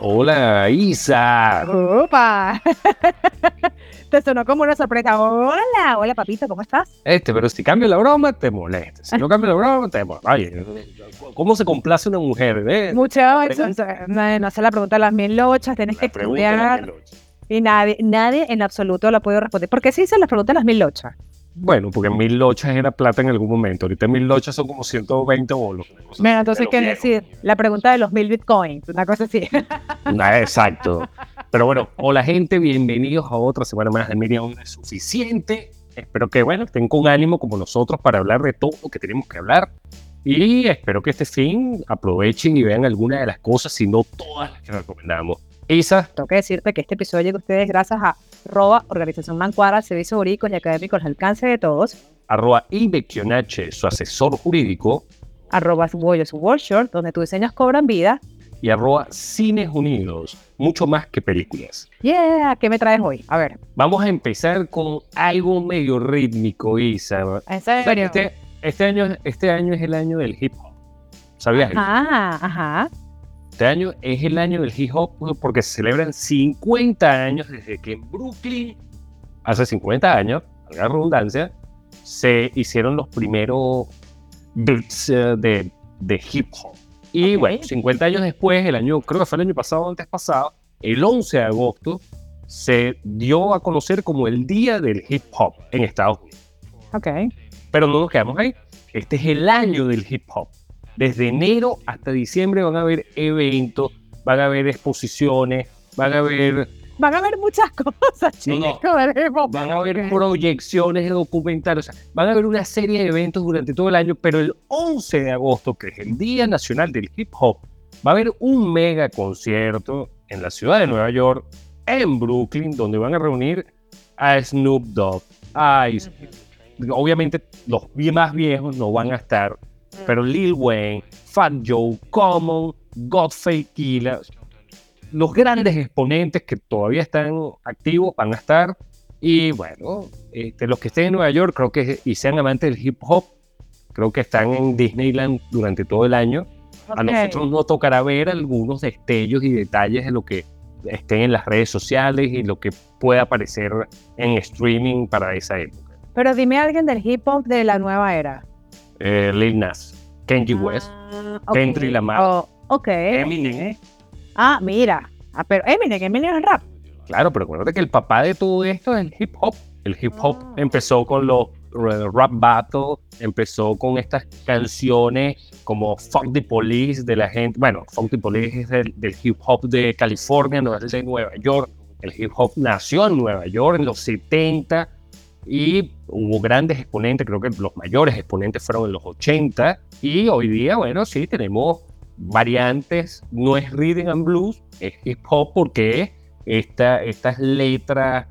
Hola, Isa. ¡Opa! Te sonó como una sorpresa. Hola, hola papito, ¿cómo estás? Este, pero si cambio la broma, te molesta. Si no cambio la broma, te molesta. Oye, ¿cómo se complace una mujer? Eh? Mucho, no, no sé la pregunta de las mil lochas, tienes que estudiar. Y nadie, nadie en absoluto la puede responder. ¿Por qué se dice la pregunta de las mil lochas? Bueno, porque mil lochas era plata en algún momento. Ahorita mil lochas son como 120 bolos. Bueno, entonces, ¿qué decir? La pregunta de los mil bitcoins, una cosa así. exacto. Pero bueno, hola gente, bienvenidos a otra semana más de Media Hora Suficiente. Espero que, bueno, estén con ánimo como nosotros para hablar de todo lo que tenemos que hablar. Y espero que este fin aprovechen y vean algunas de las cosas, si no todas las que recomendamos. Isa. Tengo que decirte que este episodio llega a ustedes gracias a arroba Organización Mancuara, Servicios Jurídicos y Académicos al alcance de todos. Arroba su asesor jurídico. Arroba Bollos Workshop, donde tus diseños cobran vida. Y arroba Cines Unidos, mucho más que películas. Yeah, ¿qué me traes hoy? A ver. Vamos a empezar con algo medio rítmico, Isa. ¿En serio? Este, este, año, este año es el año del hip hop. ¿Sabías? Ajá, ajá. Este año es el año del hip hop porque se celebran 50 años desde que en Brooklyn, hace 50 años, la redundancia, se hicieron los primeros beats eh, de, de hip hop. Y bueno, 50 años después, el año, creo que fue el año pasado o antes pasado, el 11 de agosto, se dio a conocer como el Día del Hip Hop en Estados Unidos. Ok. Pero no nos quedamos ahí. Este es el año del hip hop. Desde enero hasta diciembre van a haber eventos, van a haber exposiciones, van a haber... Van a haber muchas cosas, chicos. Van a haber proyecciones de documentales, van a haber una serie de eventos durante todo el año, pero el 11 de agosto, que es el Día Nacional del Hip Hop, va a haber un mega concierto en la ciudad de Nueva York, en Brooklyn, donde van a reunir a Snoop Dogg, a Obviamente los más viejos no van a estar, pero Lil Wayne, Fat Joe, Common, Godfrey Killa, los grandes exponentes que todavía están activos van a estar. Y bueno, este, los que estén en Nueva York creo que y sean amantes del hip hop, creo que están en Disneyland durante todo el año. A nosotros nos tocará ver algunos destellos y detalles de lo que estén en las redes sociales y lo que pueda aparecer en streaming para esa época. Pero dime alguien del hip hop de la nueva era. Eh, Lil Nas, Kenji ah, West, Kendrick Lamar, oh, Eminem. Ah, mira. Ah, pero Eminem, Eminem es rap. Claro, pero acuérdate que el papá de todo esto es el hip hop. El hip hop ah. empezó con los rap battle, empezó con estas canciones como Fuck the Police de la gente. Bueno, Fuck the Police es del, hip hop de California, no es de Nueva York. El hip hop nació en Nueva York en los 70 y hubo grandes exponentes, creo que los mayores exponentes fueron en los 80 y hoy día, bueno, sí, tenemos variantes, no es rhythm and blues, es hip hop porque esta, estas letras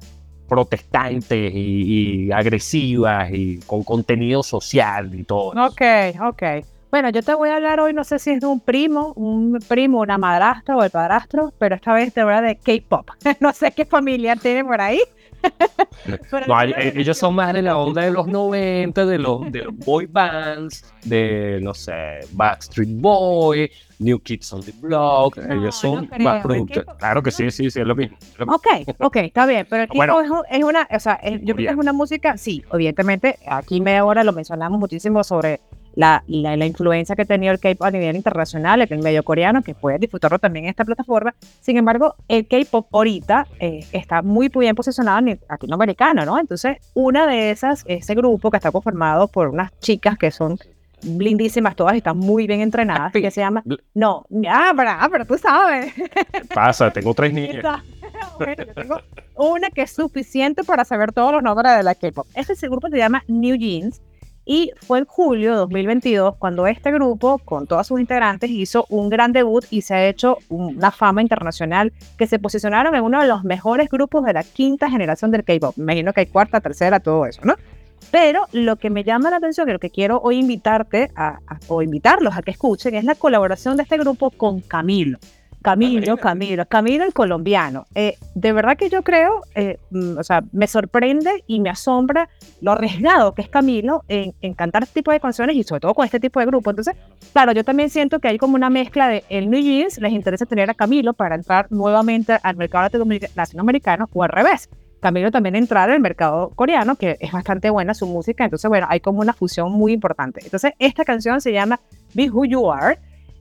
protestantes y, agresivas y con contenido social y todo. Ok, ok. Bueno, yo te voy a hablar hoy, no sé si es de un primo, un primo, una madrastra o el padrastro, pero esta vez te voy a hablar de K-pop. no sé qué familia tiene por ahí, Eh, ellos son más de la onda de los 90, de los, de los boy bands, de, no sé, Backstreet Boy, New Kids on the Block. ellos son más productos. Claro que sí, sí, sí, es lo mismo. Ok, ok, está bien. Pero el tipo es, una, o sea, yo creo que es una música, sí, evidentemente, aquí media hora lo mencionamos muchísimo sobre la, la, influencia que ha tenido el K-pop a nivel internacional, el medio coreano, que puede disfrutarlo también en esta plataforma. Sin embargo, el K-pop ahorita eh, está muy, bien posicionado en el latinoamericano, ¿no? Entonces, una de esas, ese grupo que está conformado por unas chicas que son lindísimas todas, están muy bien entrenadas, que se llama... No, ah, pero, ah, pero tú sabes. pasa? Tengo tres niñas. bueno, yo tengo una que es suficiente para saber todos los nombres de la K-pop. Este grupo se llama New Jeans Y fue en julio de 2022 cuando este grupo, con todos sus integrantes, hizo un gran debut y se ha hecho una fama internacional que se posicionaron en uno de los mejores grupos de la quinta generación del K-pop. Imagino que hay cuarta, tercera, todo eso, ¿no? Pero lo que me llama la atención, y lo que quiero hoy invitarte a, o invitarlos a que escuchen, es la colaboración de este grupo con Camilo. Camilo, Camilo, Camilo el colombiano. Eh, de verdad que yo creo, eh, mm, o sea, me sorprende y me asombra lo arriesgado que es Camilo en, cantar este tipo de canciones y sobre todo con este tipo de grupo. Entonces, claro, yo también siento que hay como una mezcla de el New Jeans, les interesa tener a Camilo para entrar nuevamente al mercado latinoamericano o al revés. Camilo también entrar al mercado coreano, que es bastante buena su música, entonces bueno, hay como una fusión muy importante. Entonces, esta canción se llama Be Who You Are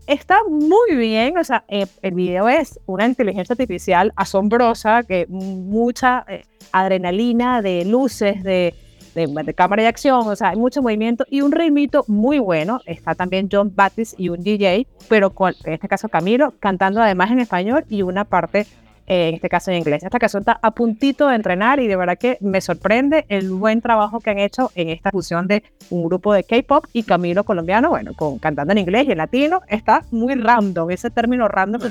está muy bien, o sea, eh, el video es una inteligencia artificial asombrosa, que mucha eh, adrenalina, de luces, de, de, cámara de acción, o sea, hay mucho movimiento y un ritmito muy bueno. Está también John Baptiste y un DJ, pero con, en este caso Camilo, cantando además en español y una parte en este caso en inglés. Esta canción está a puntito de entrenar y de verdad que me sorprende el buen trabajo que han hecho en esta fusión de un grupo de K-pop y Camilo colombiano, bueno, con cantando en inglés y en latino. Está muy random, ese término random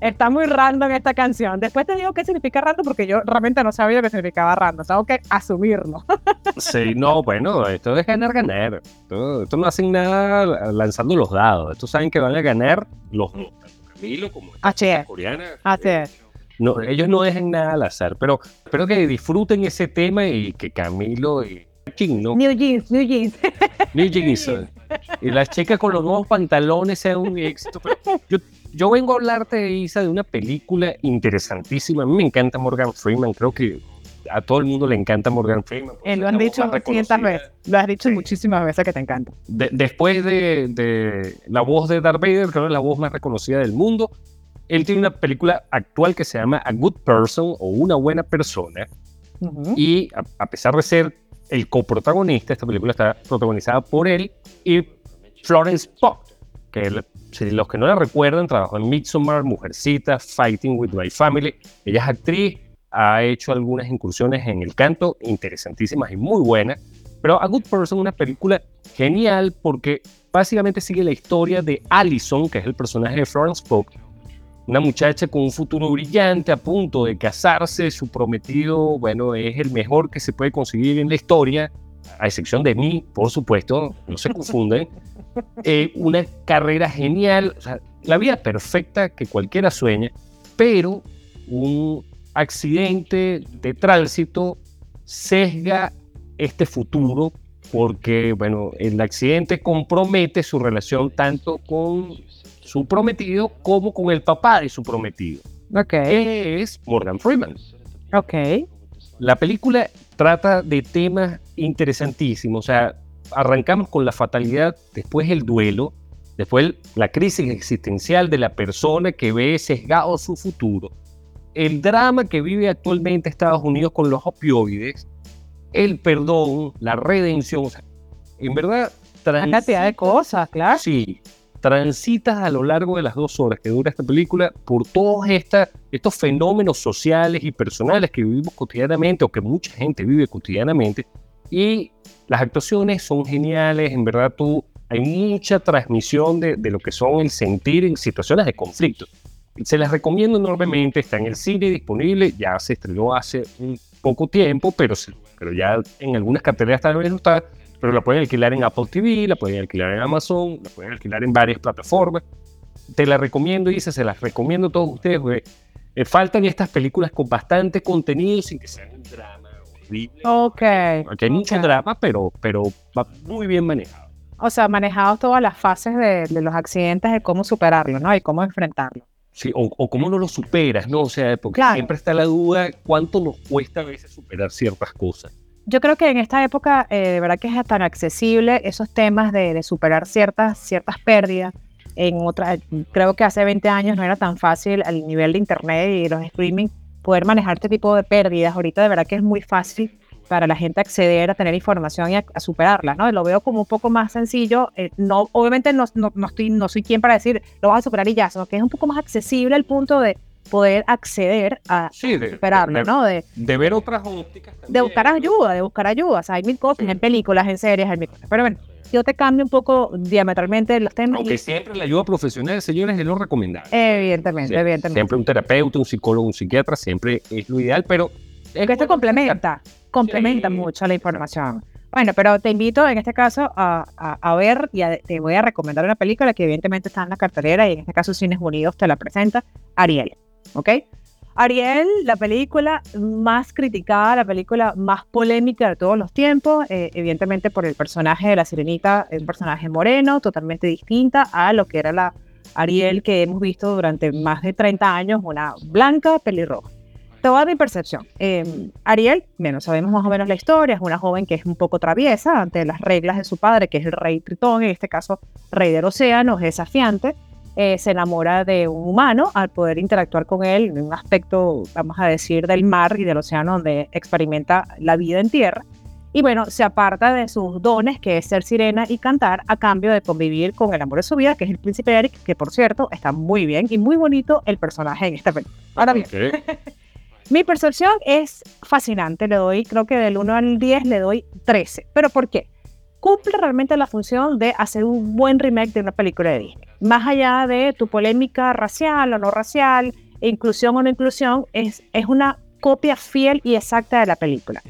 Está muy random esta canción. Después te digo qué significa random porque yo realmente no sabía qué significaba random. Tengo que asumirlo. sí, no, bueno, esto es ganar, ganar. Esto, no hacen nada lanzando los dados. Estos saben que van a ganar los dos. Camilo como esta coreana. Así es no, ellos no dejan nada al azar, pero espero que disfruten ese tema y que Camilo y ¿no? New Jeans, New Jeans. New Jeans. y las chicas con los nuevos pantalones sean un éxito. yo, yo vengo a hablarte, Isa, de una película interesantísima. A mí me encanta Morgan Freeman. Creo que a todo el mundo le encanta Morgan Freeman. Eh, lo han dicho muchísimas veces. Lo has dicho muchísimas veces que te encanta. después de, de, la voz de Darth Vader, creo que es la voz más reconocida del mundo él tiene una película actual que se llama A Good Person o Una Buena Persona. Y a, pesar de ser el coprotagonista, esta película está protagonizada por él y Florence Pugh, que si los que no la recuerdan, trabajó en Midsommar, Mujercita, Fighting with My Family. Ella es actriz, ha hecho algunas incursiones en el canto, interesantísimas y muy buenas. Pero A Good Person es una película genial porque básicamente sigue la historia de Allison, que es el personaje de Florence Pugh, una muchacha con un futuro brillante, a punto de casarse, su prometido, bueno, es el mejor que se puede conseguir en la historia, a excepción de mí, por supuesto, no se confunden. Eh, una carrera genial, la vida perfecta que cualquiera sueña, pero un accidente de tránsito sesga este futuro porque, bueno, el accidente compromete su relación tanto con su prometido como con el papá de su prometido. Ok. es Morgan Freeman. Ok. La película trata de temas interesantísimos. O sea, arrancamos con la fatalidad, después el duelo, después la crisis existencial de la persona que ve sesgado su futuro, el drama que vive actualmente Estados Unidos con los opioides, el perdón, la redención. O sea, en verdad, una cantidad de cosas, claro. Sí, transitas a lo largo de las dos horas que dura esta película por todos estos fenómenos sociales y personales que vivimos cotidianamente o que mucha gente vive cotidianamente. Y las actuaciones son geniales, en verdad tú, hay mucha transmisión de, lo que son el sentir en situaciones de conflicto. Se las recomiendo enormemente, está en el cine disponible, ya se estrenó hace un poco tiempo, pero, pero ya en algunas carteleras tal vez no está pero la pueden alquilar en Apple TV, la pueden alquilar en Amazon, la pueden alquilar en varias plataformas. Te la recomiendo, Isa, se las recomiendo a todos ustedes, porque eh, faltan estas películas con bastante contenido sin que sean un drama horrible. Ok. Porque hay mucho drama, pero, pero va muy bien manejado. O sea, manejado todas las fases de, de los accidentes, de cómo superarlo, ¿no? Y cómo enfrentarlo. Sí, o, o, cómo no lo superas, ¿no? O sea, porque siempre está la duda cuánto nos cuesta a veces superar ciertas cosas yo creo que en esta época, eh, de verdad que es tan accesible esos temas de, superar ciertas, ciertas pérdidas. En otra, creo que hace 20 años no era tan fácil al nivel de internet y los streaming poder manejar este tipo de pérdidas. Ahorita de verdad que es muy fácil para la gente acceder a tener información y a, superarla, ¿no? Lo veo como un poco más sencillo. Eh, no, obviamente no, no, estoy, no soy quien para decir lo vas a superar y ya, sino que es un poco más accesible al punto de poder acceder a sí, de, ¿no? De, de, ver otras ópticas. De buscar ayuda, de buscar ayuda. O sea, hay mil cosas en películas, en series, hay mil cosas. Pero bueno, yo te cambio un poco diametralmente los temas. Aunque siempre la ayuda profesional, señores, es lo recomendable. Evidentemente, evidentemente. Siempre un terapeuta, un psicólogo, un psiquiatra, siempre es lo ideal, pero... Es que esto complementa, complementa mucho la información. Bueno, pero te invito en este caso a, a, ver y te voy a recomendar una película que evidentemente está en la cartelera y en este caso Cines Unidos te la presenta, Ariel. ¿Ok? Ariel, la película más criticada, la película más polémica de todos los tiempos, eh, evidentemente por el personaje de la sirenita, un personaje moreno, totalmente distinta a lo que era la Ariel que hemos visto durante más de 30 años, una blanca pelirroja. Toda mi percepción. Eh, Ariel, bueno, sabemos más o menos la historia, es una joven que es un poco traviesa ante las reglas de su padre, que es el rey Tritón, en este caso rey del océano, es desafiante. Eh, se enamora de un humano al poder interactuar con él en un aspecto, vamos a decir, del mar y del océano donde experimenta la vida en tierra. Y bueno, se aparta de sus dones, que es ser sirena y cantar, a cambio de convivir con el amor de su vida, que es el príncipe Eric, que por cierto está muy bien y muy bonito el personaje en esta película. Ahora bien, mi percepción es fascinante, le doy, creo que del 1 al 10 le doy 13. ¿Pero por qué? Cumple realmente la función de hacer un buen remake de una película de Disney más allá de tu polémica racial o no racial, inclusión o no inclusión, es, es una copia fiel y exacta de la película.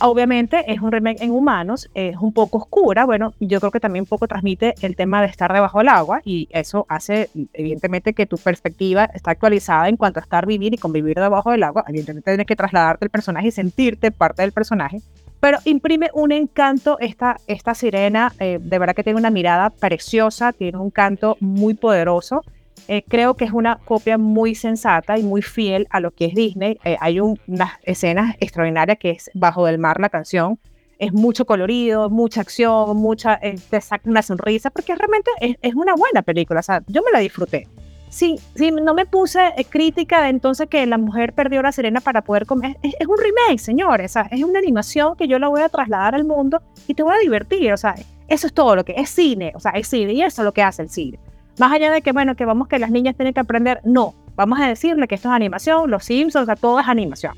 Obviamente es un remake en humanos, es un poco oscura, bueno, yo creo que también un poco transmite el tema de estar debajo del agua y eso hace evidentemente que tu perspectiva está actualizada en cuanto a estar, vivir y convivir debajo del agua. Evidentemente tienes que trasladarte el personaje y sentirte parte del personaje, pero imprime un encanto esta, esta sirena, eh, de verdad que tiene una mirada preciosa, tiene un canto muy poderoso. Eh, creo que es una copia muy sensata y muy fiel a lo que es Disney. Eh, hay unas escenas extraordinarias que es Bajo del Mar la canción. Es mucho colorido, mucha acción, mucha, te saca una sonrisa, porque realmente es, es, una buena película. O sea, yo me la disfruté sí, sí, no me puse eh, crítica de entonces que la mujer perdió la sirena para poder comer. Es, un remake, señores. es una animación que yo la voy a trasladar al mundo y te voy a divertir. O sea, eso es todo lo que es cine. O sea, es cine y eso es lo que hace el cine. Más allá de que, bueno, que vamos que las niñas tienen que aprender, no. Vamos a decirle que esto es animación, los Simpsons, o sea, todo es animación.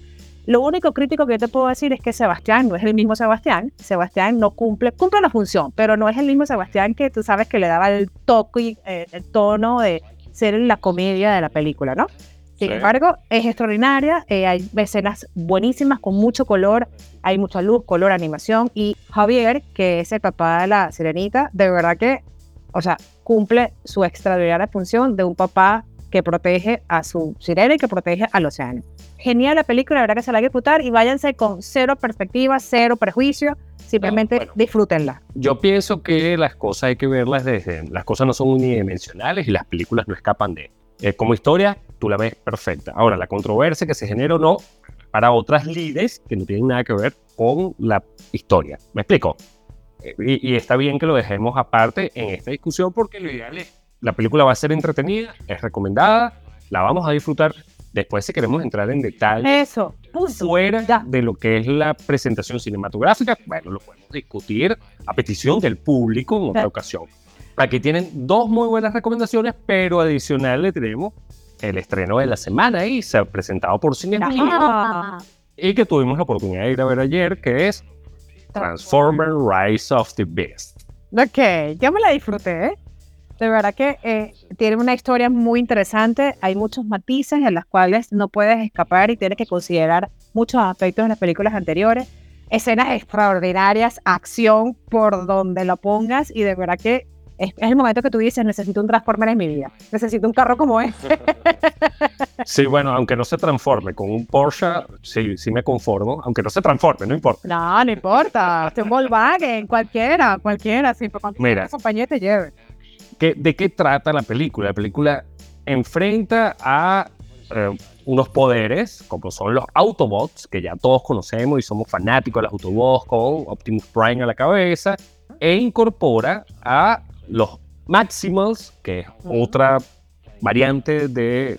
Lo único crítico que yo te puedo decir es que Sebastián no es el mismo Sebastián. Sebastián no cumple, cumple la función, pero no es el mismo Sebastián que tú sabes que le daba el toque, eh, el tono de, ser la comedia de la película, ¿no? Sin embargo, es extraordinaria, eh, hay escenas buenísimas con mucho color, hay mucha luz, color, animación y Javier, que es el papá de la sirenita, de verdad que, o sea, cumple su extraordinaria función de un papá que protege a su sirena y que protege al océano. Genial la película, la verdad que se la hay que disfrutar y váyanse con cero perspectiva, cero prejuicio, Simplemente disfrútenla. Yo pienso que las cosas hay que verlas desde. Las cosas no son unidimensionales y las películas no escapan de. Eh, como historia, tú la ves perfecta. Ahora, la controversia que se genera o no, para otras líderes que no tienen nada que ver con la historia. ¿Me explico? Eh, y, y, está bien que lo dejemos aparte en esta discusión porque lo ideal es, la película va a ser entretenida, es recomendada, la vamos a disfrutar Después, si queremos entrar en detalle, Eso, fuera de lo que es la presentación cinematográfica, bueno, lo podemos discutir a petición del público en otra ocasión. Aquí tienen dos muy buenas recomendaciones, pero adicional le tenemos el estreno de la semana y se ha presentado por Cine y que tuvimos la oportunidad de ir a ver ayer, que es Transformer Rise of the Beast. Ok, ya me la disfruté, ¿eh? De verdad que eh, tiene una historia muy interesante. Hay muchos matices en las cuales no puedes escapar y tienes que considerar muchos aspectos de las películas anteriores. Escenas extraordinarias, acción por donde lo pongas y de verdad que es, el momento que tú dices, necesito un Transformer en mi vida, necesito un carro como este. Sí, bueno, aunque no se transforme con un Porsche, sí, sí me conformo, aunque no se transforme, no importa. No, no importa, un Volkswagen, cualquiera, cualquiera, sí, por Mira, compañía te lleve. ¿De qué trata la película? La película enfrenta a eh, unos poderes, como son los Autobots, que ya todos conocemos y somos fanáticos de los Autobots con Optimus Prime a la cabeza, e incorpora a los Maximals, que es otra variante de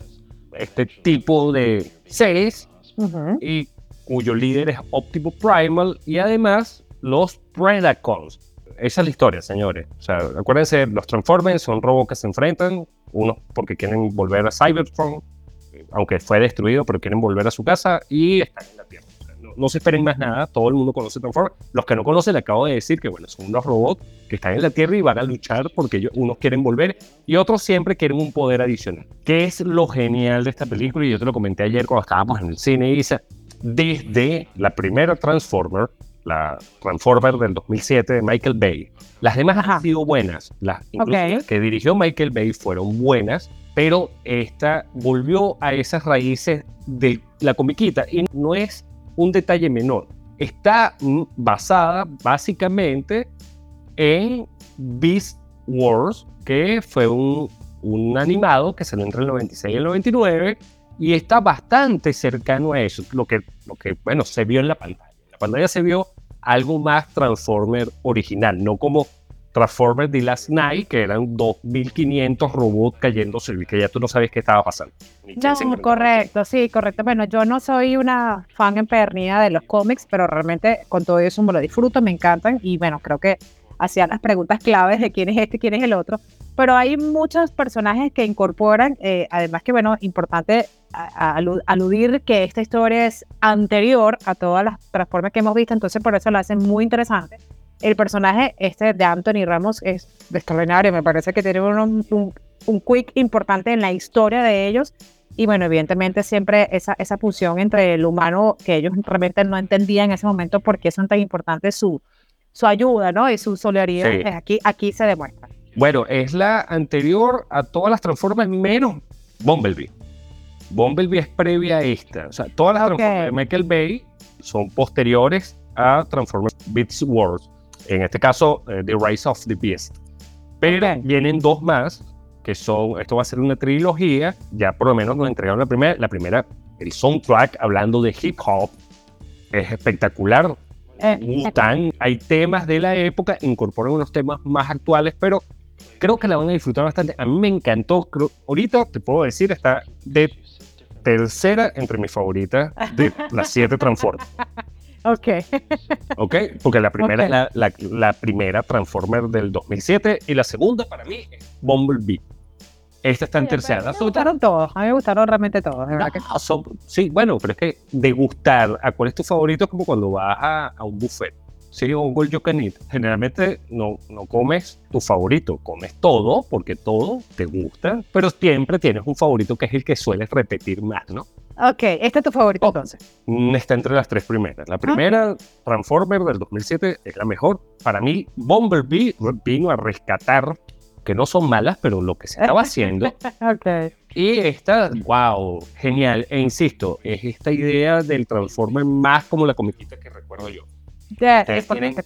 este tipo de seres, y cuyo líder es Optimus Primal, y además los Predacons, esa es la historia, señores. O sea, acuérdense, los Transformers son robots que se enfrentan, unos porque quieren volver a Cybertron, aunque fue destruido, pero quieren volver a su casa y están en la Tierra. no, se esperen más nada, todo el mundo conoce Transformers. Los que no conocen, le acabo de decir que, bueno, son unos robots que están en la Tierra y van a luchar porque ellos, unos quieren volver y otros siempre quieren un poder adicional. ¿Qué es lo genial de esta película? Y yo te lo comenté ayer cuando estábamos en el cine, Isa. Desde la primera Transformer, la Transformer del 2007 de Michael Bay, las demás han sido buenas. Las que dirigió Michael Bay fueron buenas, pero esta volvió a esas raíces de la comiquita y no es un detalle menor. Está basada básicamente en Beast Wars, que fue un, un animado que salió entre el 96 y el 99 y está bastante cercano a eso, lo que, lo que bueno, se vio en la pantalla. En la pantalla se vio algo más Transformer original, no como Transformers The Last Night, que eran 2.500 robots cayéndose y que ya tú no sabes qué estaba pasando. No, correcto, sí, correcto. Bueno, yo no soy una fan empedernida de los cómics, pero realmente con todo eso me lo disfruto, me encantan y bueno, creo que hacían las preguntas claves de quién es este, quién es el otro. Pero hay muchos personajes que incorporan, eh, además que bueno, importante aludir que esta historia es anterior a todas las transformas que hemos visto, entonces por eso lo hacen muy interesante el personaje este de Anthony Ramos es extraordinario, me parece que tiene un, un, quick importante en la historia de ellos. Y bueno, evidentemente siempre esa, esa fusión entre el humano que ellos realmente no entendían en ese momento por qué son tan importantes su, su ayuda, ¿no? Y su solidaridad, pues aquí, aquí se demuestra. Bueno, es la anterior a todas las transformas menos Bumblebee. Bumblebee es previa a esta. O sea, todas las transformas de Michael Bay son posteriores a Transformers Beats Wars en este caso eh, The Rise of the Beast. Pero vienen dos más, que son, esto va a ser una trilogía, ya por lo menos nos entregaron la primera, la primera, el soundtrack hablando de hip hop, es espectacular. Eh, hay temas de la época, incorporan unos temas más actuales, pero creo que la van a disfrutar bastante. A mí me encantó, ahorita te puedo decir, está de tercera entre mis favoritas de las siete Transformers. Ok. ok, porque la primera es la, la, primera Transformer del 2007 y la segunda para mí es Bumblebee. Esta está en tercera. Me gustaron todos, a mí me gustaron realmente todos. sí, bueno, pero es que degustar a cuál es tu favorito es como cuando vas a, a un buffet. Sí, o un you can Generalmente no, no comes tu favorito, comes todo porque todo te gusta, pero siempre tienes un favorito que es el que sueles repetir más, ¿no? Ok, ¿este es tu favorito oh, entonces? Mm, está entre las tres primeras. La primera, Transformer del 2007, es la mejor. Para mí, Bumblebee vino a rescatar, que no son malas, pero lo que se estaba haciendo. ok. Y esta, wow, genial. E insisto, es esta idea del Transformer más como la comiquita que recuerdo yo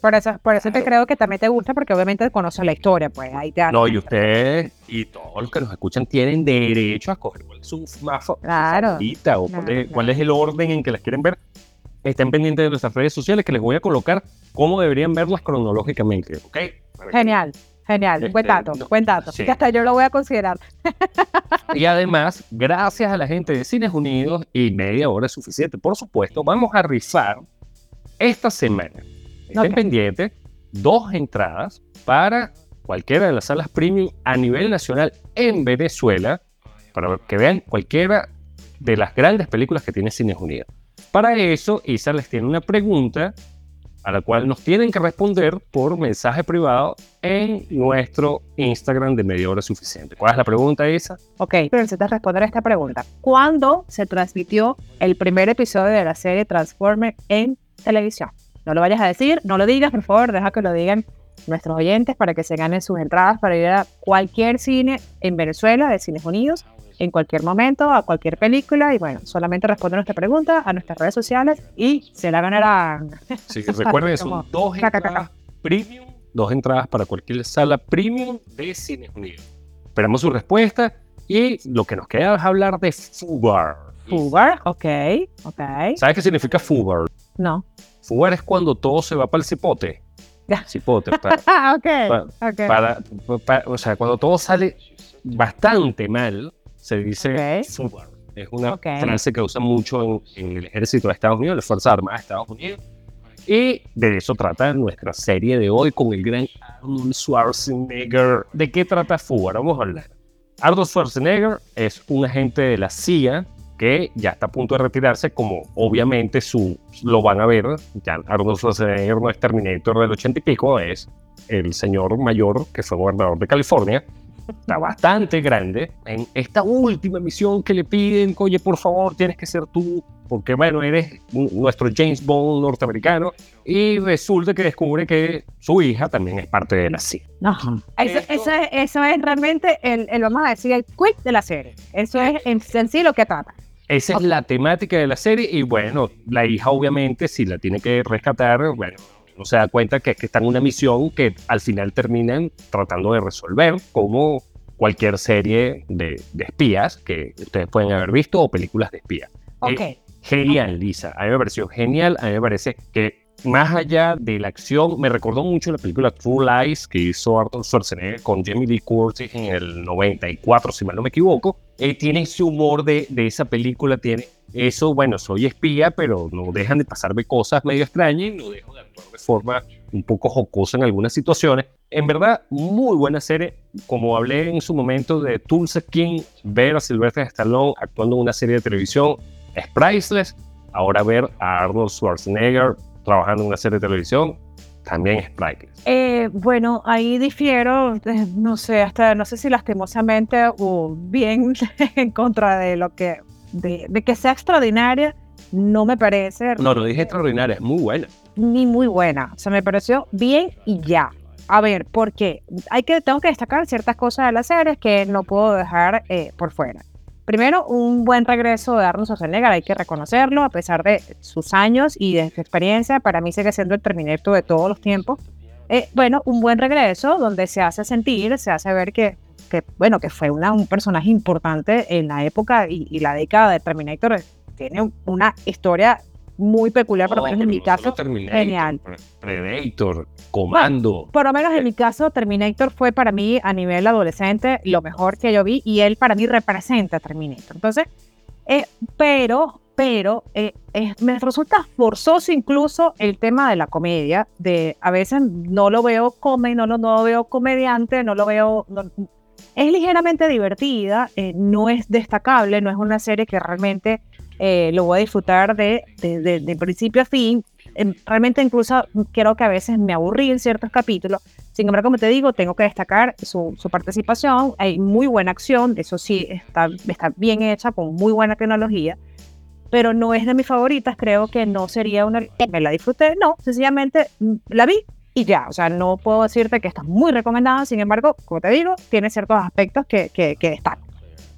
por, eso, por eso te creo que también te gusta, porque obviamente conoces la historia, pues ahí te No, y ustedes y todos los que nos escuchan tienen derecho a escoger cuál es su más claro, o cuál, es, el orden en que las quieren ver. Estén pendientes de nuestras redes sociales que les voy a colocar cómo deberían verlas cronológicamente, ¿ok? Genial. Genial, buen este, dato, buen dato. Que hasta yo lo voy a considerar. Y además, gracias a la gente de Cines Unidos y media hora es suficiente, por supuesto, vamos a rifar esta semana. Estén pendientes, dos entradas para cualquiera de las salas premium a nivel nacional en Venezuela, para que vean cualquiera de las grandes películas que tiene Cines Unidos. Para eso, Isa les tiene una pregunta a la cual nos tienen que responder por mensaje privado en nuestro Instagram de media hora suficiente. ¿Cuál es la pregunta, Isa? Ok, pero necesitas responder a esta pregunta. ¿Cuándo se transmitió el primer episodio de la serie Transformer en televisión. No lo vayas a decir, no lo digas, por favor, deja que lo digan nuestros oyentes para que se ganen sus entradas para ir a cualquier cine en Venezuela, de Cines Unidos, en cualquier momento, a cualquier película. Y bueno, solamente responde nuestra pregunta a nuestras redes sociales y se la ganarán. Sí, recuerden, son dos entradas premium, dos entradas para cualquier sala premium de Cines Unidos. Esperamos su respuesta y lo que nos queda es hablar de Fubar. Fubar, ok, ok. ¿Sabes qué significa Fubar? No. Fugar es cuando todo se va para el cipote. Cipote. Para, okay, para, o sea, cuando todo sale bastante mal, se dice fugar. Es una frase que usa mucho en, el ejército de Estados Unidos, las Fuerzas Armadas de Estados Unidos. Y de eso trata nuestra serie de hoy con el gran Arnold Schwarzenegger. ¿De qué trata Fugar? Vamos a hablar. Arnold Schwarzenegger es un agente de la CIA que ya está a punto de retirarse, como obviamente su, lo van a ver, ya Arnold Schwarzenegger no es Terminator del ochenta y pico, es el señor mayor que fue gobernador de California, está bastante grande. En esta última misión que le piden, oye, por favor, tienes que ser tú, porque bueno, eres nuestro James Bond norteamericano. Y resulta que descubre que su hija también es parte de la CIA. Eso, eso, es, eso, es, realmente el, el, vamos a decir, el quick de la serie. Eso es en, sí lo que trata. Esa es la temática de la serie y bueno, la hija obviamente si la tiene que rescatar, bueno, no se da cuenta que, que está en una misión que al final terminan tratando de resolver, como cualquier serie de, espías que ustedes pueden haber visto o películas de espías. Ok. genial, Lisa. A mí me pareció genial. A mí me parece que más allá de la acción, me recordó mucho la película True Lies que hizo Arthur Schwarzenegger con Jamie Lee Curtis en el 94, si mal no me equivoco. Eh, tiene ese humor de, de esa película, tiene eso, bueno, soy espía, pero no dejan de pasarme cosas medio extrañas y no dejo de actuar de forma un poco jocosa en algunas situaciones. En verdad, muy buena serie. Como hablé en su momento de Tulsa King, ver a Sylvester Stallone actuando en una serie de televisión es priceless. Ahora ver a Arnold Schwarzenegger trabajando en una serie de televisión también es priceless. Eh, bueno, ahí difiero, eh, no sé, hasta no sé si lastimosamente o bien en contra de lo que de, que sea extraordinaria, no me parece. No, no dije extraordinaria, es muy buena. Ni muy buena. O sea, me pareció bien y ya. A ver, porque hay que, tengo que destacar ciertas cosas de la serie que no puedo dejar eh, por fuera. Primero, un buen regreso de Arnold Schwarzenegger, hay que reconocerlo, a pesar de sus años y de su experiencia, para mí sigue siendo el Terminator de todos los tiempos. Eh, bueno, un buen regreso donde se hace sentir, se hace ver que que, bueno, que fue una, un personaje importante en la época y, la década de Terminator. Tiene una historia muy peculiar, por lo menos en mi caso, genial. Predator, Comando. por lo menos en mi caso, Terminator fue para mí a nivel adolescente lo mejor que yo vi y él para mí representa a Terminator. Entonces, eh, pero, pero eh, me resulta forzoso incluso el tema de la comedia, de a veces no lo veo come, no, no, no lo veo comediante, no lo veo, es ligeramente divertida, eh, no es destacable, no es una serie que realmente eh, lo voy a disfrutar de, de, principio a fin. Em, realmente incluso creo que a veces me aburrí en ciertos capítulos. Sin embargo, como te digo, tengo que destacar su, participación. Hay muy buena acción, eso sí, está, está bien hecha, con muy buena tecnología pero no es de mis favoritas, creo que no sería una... Me la disfruté, no, sencillamente mm, la vi, y ya, o sea, no puedo decirte que está muy recomendada, sin embargo, como te digo, tiene ciertos aspectos que, que, que destacan.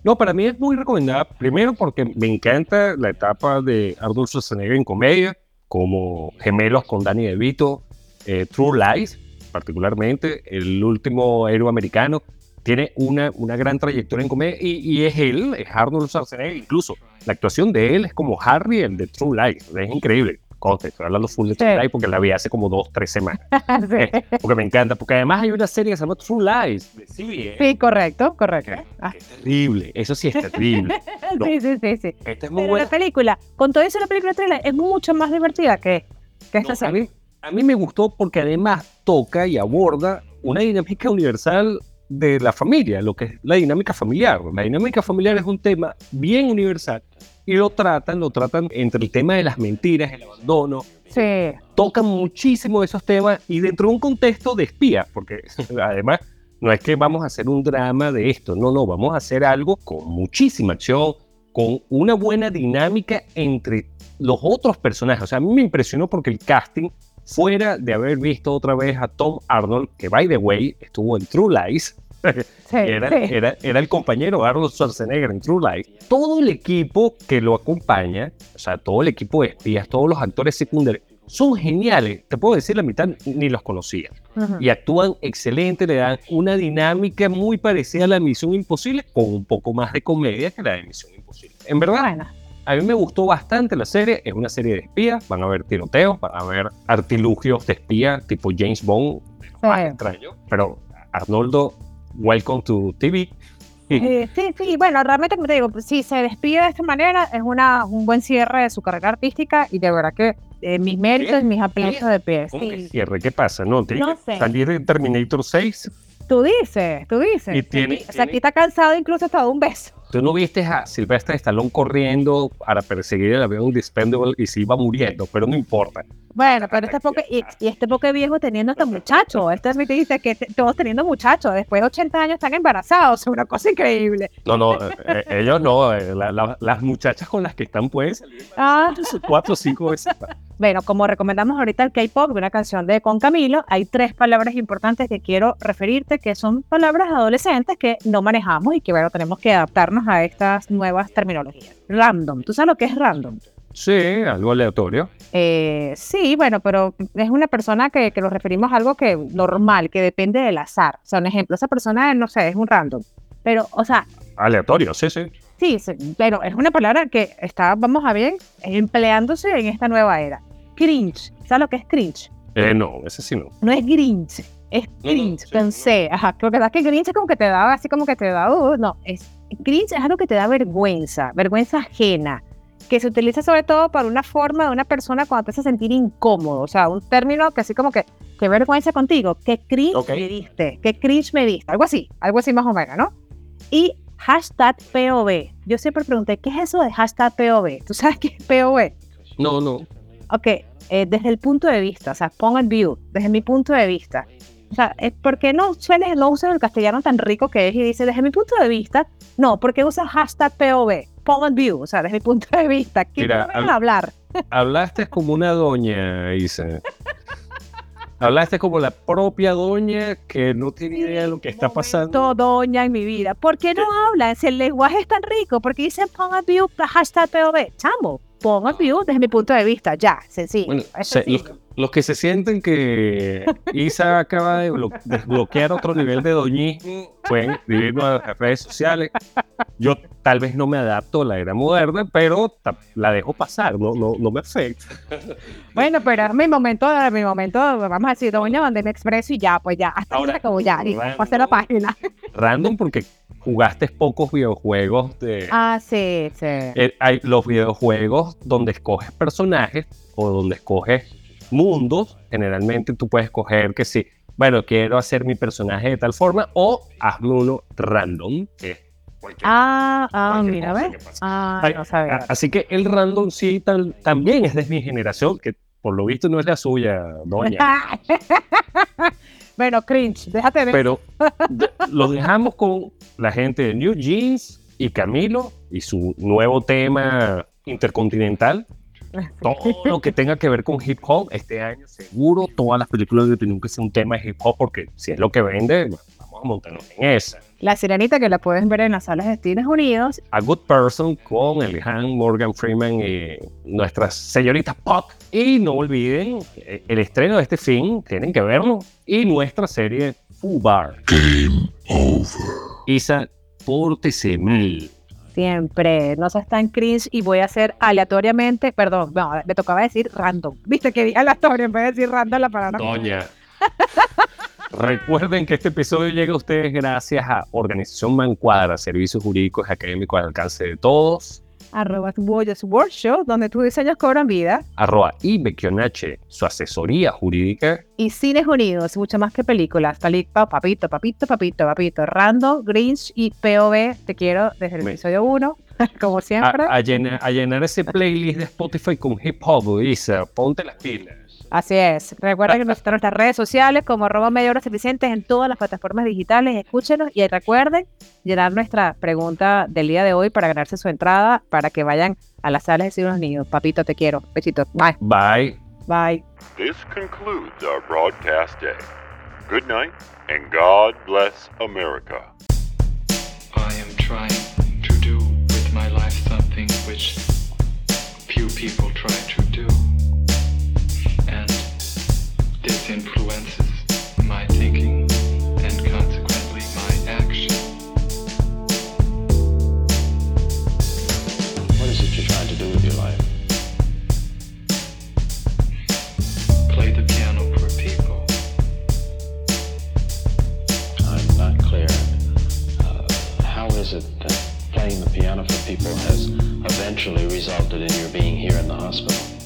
No, para mí es muy recomendada, primero porque me encanta la etapa de Arnold Schwarzenegger en comedia, como Gemelos con Danny DeVito, eh, True Lies, particularmente, el último héroe americano, tiene una, una gran trayectoria en comedia y, y, es él, es Arnold Schwarzenegger, incluso la actuación de él es como Harry, el de True Lies, es increíble estoy hablando full de True Lies porque la vi hace como dos, tres semanas. Eh, porque me encanta, porque además hay una serie que se llama True Lies Sí, correcto, correcto. Ah. Es, terrible, eso sí es terrible. sí, sí, sí, sí. Esta es muy Pero la película, con todo eso la película True es mucho más divertida que, que esta serie. A mí, me gustó porque además toca y aborda una dinámica universal de la familia, lo que es la dinámica familiar. La dinámica familiar es un tema bien universal y lo tratan, lo tratan entre el tema de las mentiras, el abandono. Sí. Tocan muchísimo esos temas y dentro de un contexto de espía, porque además no es que vamos a hacer un drama de esto, no, no, vamos a hacer algo con muchísima acción, con una buena dinámica entre los otros personajes. O sea, a mí me impresionó porque el casting, fuera de haber visto otra vez a Tom Arnold, que by the way estuvo en True Lies, era, era, el compañero Arnold Schwarzenegger en True Life. Todo el equipo que lo acompaña, o sea, todo el equipo de espías, todos los actores secundarios, son geniales. Te puedo decir, la mitad ni los conocía. Y actúan excelente, le dan una dinámica muy parecida a la Misión Imposible, con un poco más de comedia que la de Misión Imposible. En verdad, a mí me gustó bastante la serie. Es una serie de espías. Van a ver tiroteos, van a ver artilugios de espía tipo James Bond, más extraño. Pero Arnoldo Welcome to TV. Eh, sí, sí, bueno, realmente como te digo, si se despide de esta manera, es una, un buen cierre de su carrera artística y de verdad que eh, mis méritos, mis aplausos de pie. ¿Cómo que cierre? ¿Qué pasa? ¿No? ¿Tiene no sé. salir de Terminator 6? Tú dices, tú dices. Y tiene, o sea, aquí está cansado incluso hasta de un beso. Tú no viste a Silvestre Stallone corriendo para perseguir el avión Dispendable y se iba muriendo, pero no importa. Bueno, pero este poco, y, este poco viejo teniendo a este muchacho. Este me dice que todos teniendo muchachos, después de 80 años están embarazados, es una cosa increíble. No, no, eh, eh, ellos no, eh, las muchachas con las que están pues ah. cuatro o cinco veces. Bueno, como recomendamos ahorita el K-pop, una canción de Con Camilo, hay tres palabras importantes que quiero referirte, que son palabras adolescentes que no manejamos y que bueno, tenemos que adaptarnos a estas nuevas terminologías. Random, ¿tú sabes lo que es random? Sí, algo aleatorio. Eh, sí, bueno, pero es una persona que, que nos referimos a algo que normal, que depende del azar. O sea, un ejemplo, esa persona, no sé, es un random. Pero, o sea... Aleatorio, sí, sí. Sí, pero es una palabra que está, vamos a ver, empleándose en esta nueva era. Cringe. ¿Sabes lo que es cringe? Eh, no, ese sí no. No es grinch, es cringe, pensé. Ajá, creo que da que cringe es como que te da, así como que te da, uh, no, es cringe es algo que te da vergüenza, vergüenza ajena que se utiliza sobre todo para una forma de una persona cuando te hace sentir incómodo. O sea, un término que así como que, qué vergüenza contigo, qué cringe me diste, qué cringe me diste, algo así, algo así más o menos, ¿no? Y hashtag POV. Yo siempre pregunté, ¿qué es eso de hashtag POV? ¿Tú sabes qué es POV? No, no. Ok, eh, desde el punto de vista, o sea, pon el view, desde mi punto de vista. O sea, ¿por qué no sueles, no usas el castellano tan rico que es y dice, desde mi punto de vista? No, porque usas hashtag POV point view, o sea, desde mi punto de vista. ¿Qué Mira, a hablar? Hablaste como una doña, Isa. Hablaste como la propia doña que no tiene idea de lo que está pasando. doña en mi vida. ¿Por qué no hablan? Si el lenguaje es tan rico, ¿por qué dicen point view, hashtag POV? Chamo, point view desde mi punto de vista, ya, sencillo. Bueno, los que se sienten que Isa acaba de desbloquear otro nivel de doñismo pueden escribirnos a las redes sociales. Yo tal vez no me adapto a la era moderna, pero la dejo pasar, no, no, no me afecta. Bueno, pero es mi momento, mi momento, vamos a decir, doña, mandé mi expreso y ya, pues ya, hasta ahora como ya, y pasé la página. Random porque jugaste pocos videojuegos de... Ah, sí, sí. Eh, hay los videojuegos donde escoges personajes o donde escoges mundos, generalmente tú puedes escoger que sí, bueno, quiero hacer mi personaje de tal forma o hazme uno random, que Ah, ah, mira, ¿ves? Ah, no. Así que el random sí también es de mi generación, que por lo visto no es la suya, doña. bueno, cringe, déjate ver. Pero lo dejamos con la gente de New Jeans y Camilo y su nuevo tema intercontinental, todo lo que tenga que ver con hip hop este año, seguro todas las películas que tienen que ser un tema de hip hop, porque si es lo que vende, vamos a montarnos en esa. La Sirenita, que la pueden ver en las salas de Estados Unidos. A Good Person con el Han Morgan Freeman y nuestras señoritas pop. Y no olviden el estreno de este film, tienen que verlo. Y nuestra serie Fubar. Game Over. Isa, pórtese mal Siempre, no seas tan cringe y voy a hacer aleatoriamente, perdón, me tocaba decir random. Viste que dije aleatorio en vez de decir random la palabra. Doña. Recuerden que este episodio llega a ustedes gracias a Organización Mancuadra, servicios jurídicos académicos al alcance de todos arroba tu workshop, donde tus diseños cobran vida. Arroba Ibekionache, su asesoría jurídica. Y Cines Unidos, mucho más que películas. Palito, papito, papito, papito, papito. Rando, Grinch y POV, te quiero desde el episodio 1, como siempre. A, llenar, ese playlist de Spotify con hip hop, Isa, ponte las pilas. Así es. Recuerden que nuestras redes sociales como arroba media horas eficientes en todas las plataformas digitales. Escúchenos y recuerden llenar nuestra pregunta del día de hoy para ganarse su entrada para que vayan a las salas de los niños. Papito, te quiero. Besito. Bye. Bye. Bye. This concludes our broadcast day. Good night and God bless America. I am trying to do with my life something which few people try to influences my thinking and consequently my action. What is it you're trying to do with your life? Play the piano for people. I'm not clear. Uh, how is it that playing the piano for people has eventually resulted in your being here in the hospital?